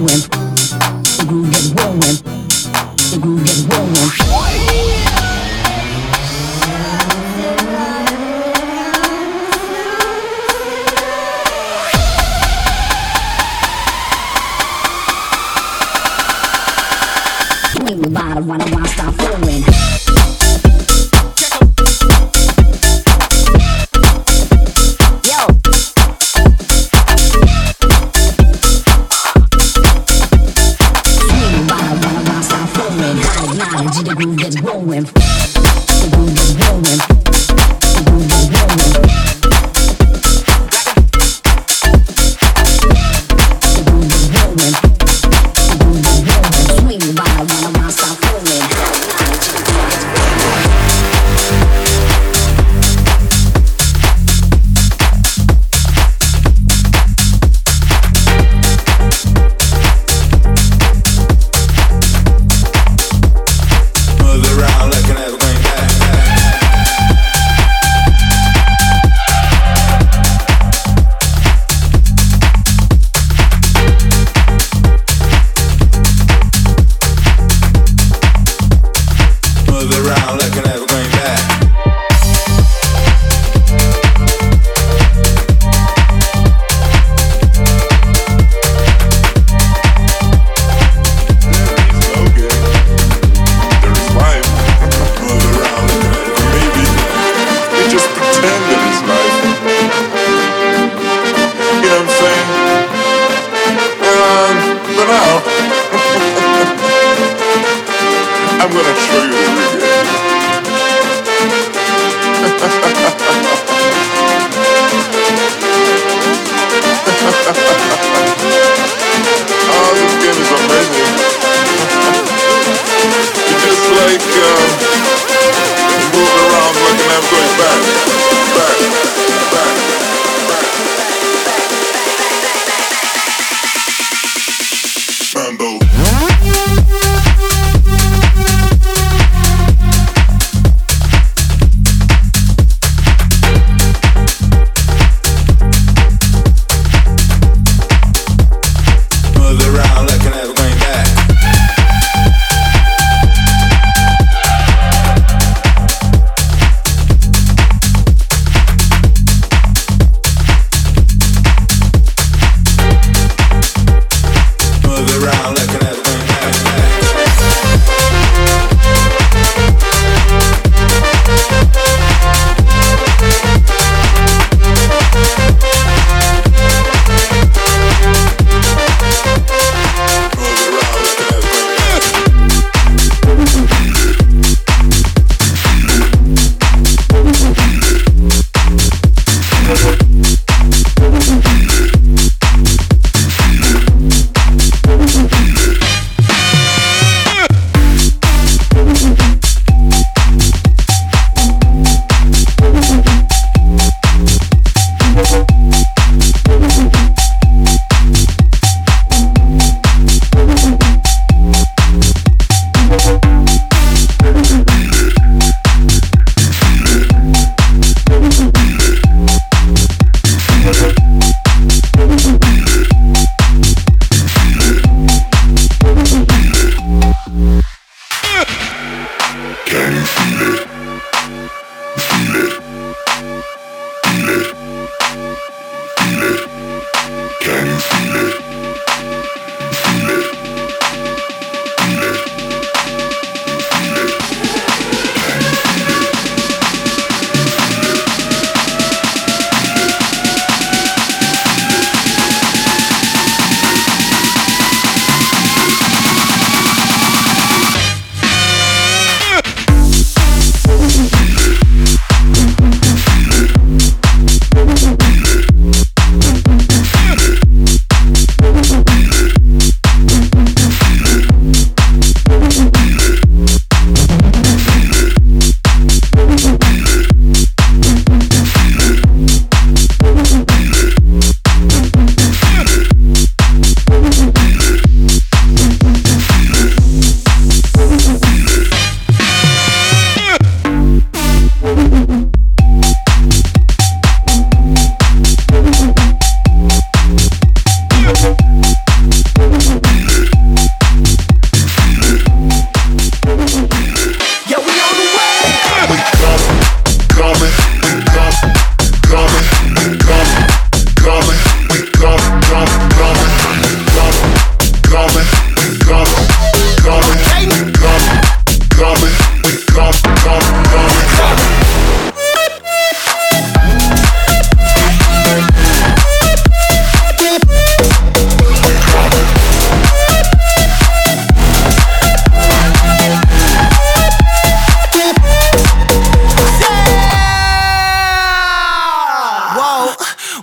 went um, moving around like an I'm going back, back.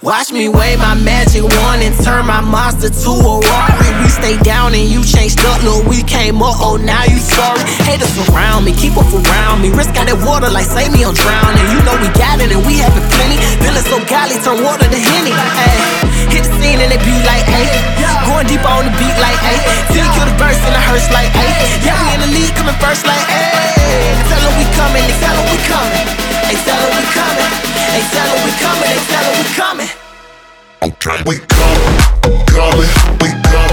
Watch me wave my magic wand and turn my monster to a Rari. We stay down and you changed up, look, we came up, oh now you sorry. Haters around me, keep up around me. Risk out that water like save me, I'm drowning. You know we got it and we have having plenty. Feeling so godly, turn water to Henny. Hey, hit the scene and it be like, hey. Going deep on the beat like, hey. Till kill the verse in the hearse like, hey. Yeah, we in the lead coming first like, hey. Tell them we coming, they tell them we coming. They tell them we coming. They tell them we coming, they tell them we coming. We come, coming, we come,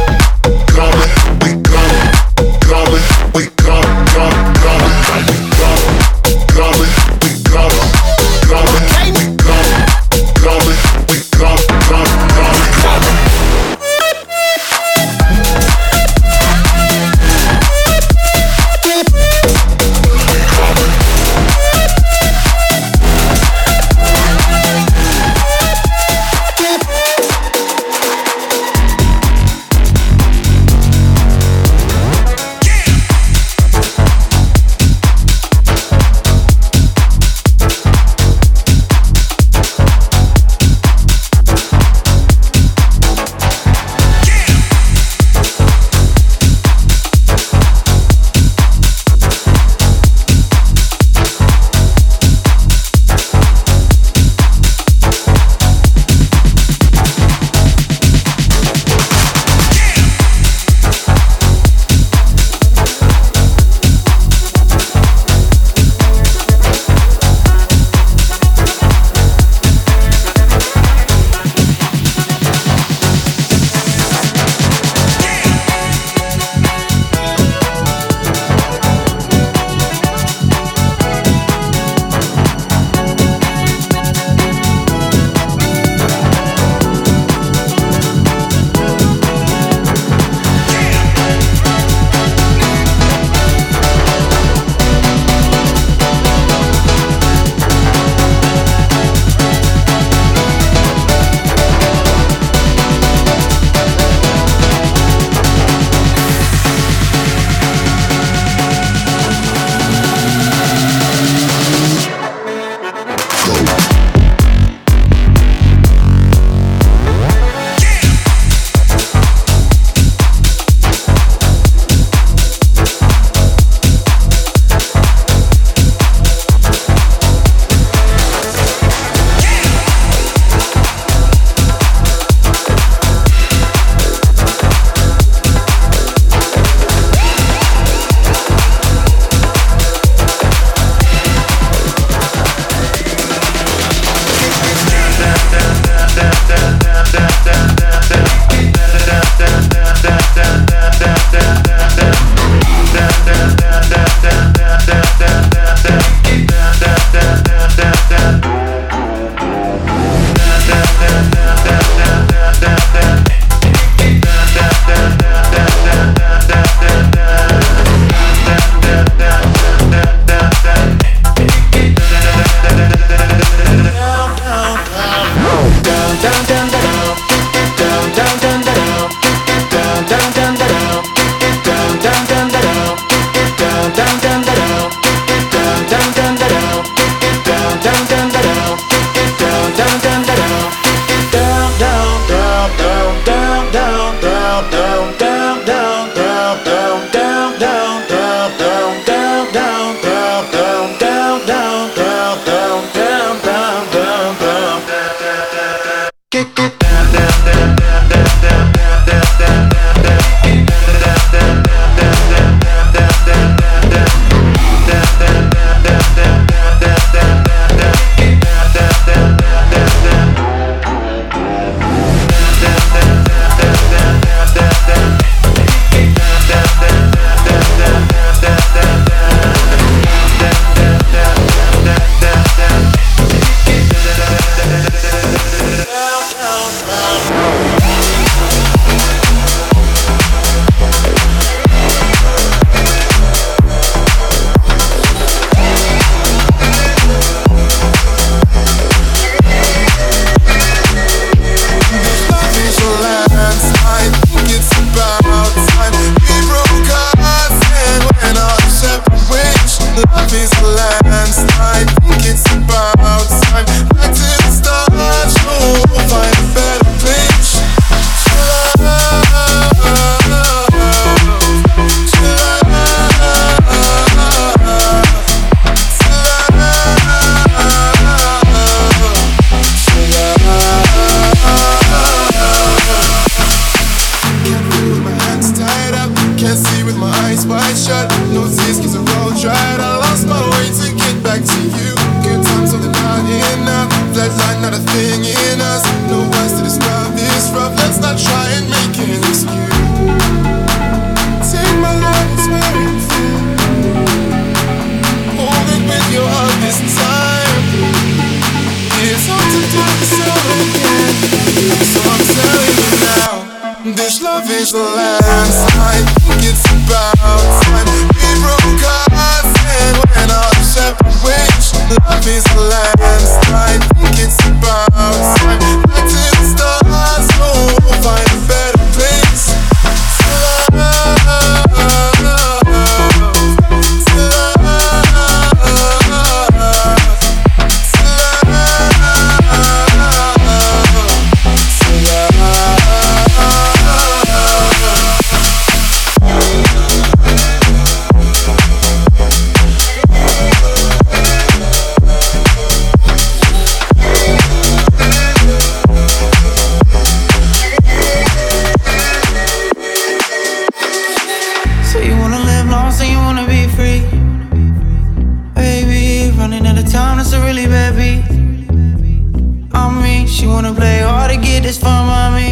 She wanna play hard to get this for by me,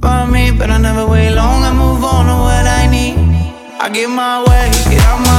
by me. But I never wait long. I move on to what I need. I get my way, get out my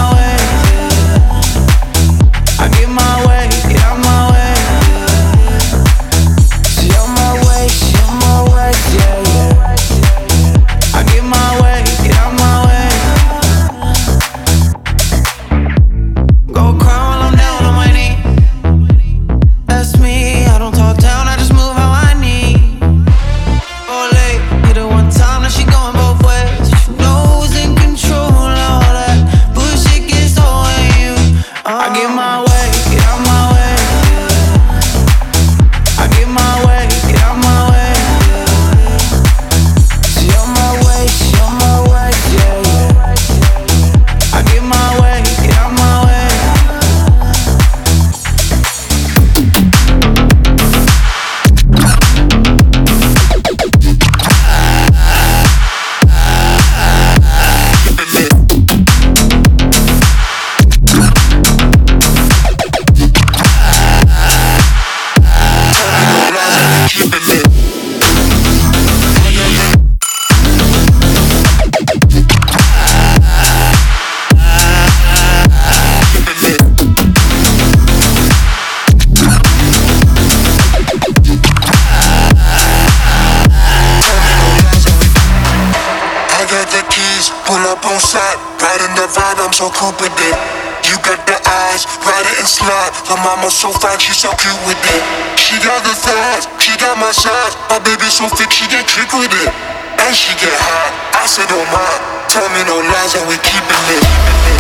slide it and slide. Her mama so fine, she so cute with it. She got the thighs, she got my size. My baby so thick, she get kick with it. And she get high, I said oh my. Tell me no lies and we keeping it.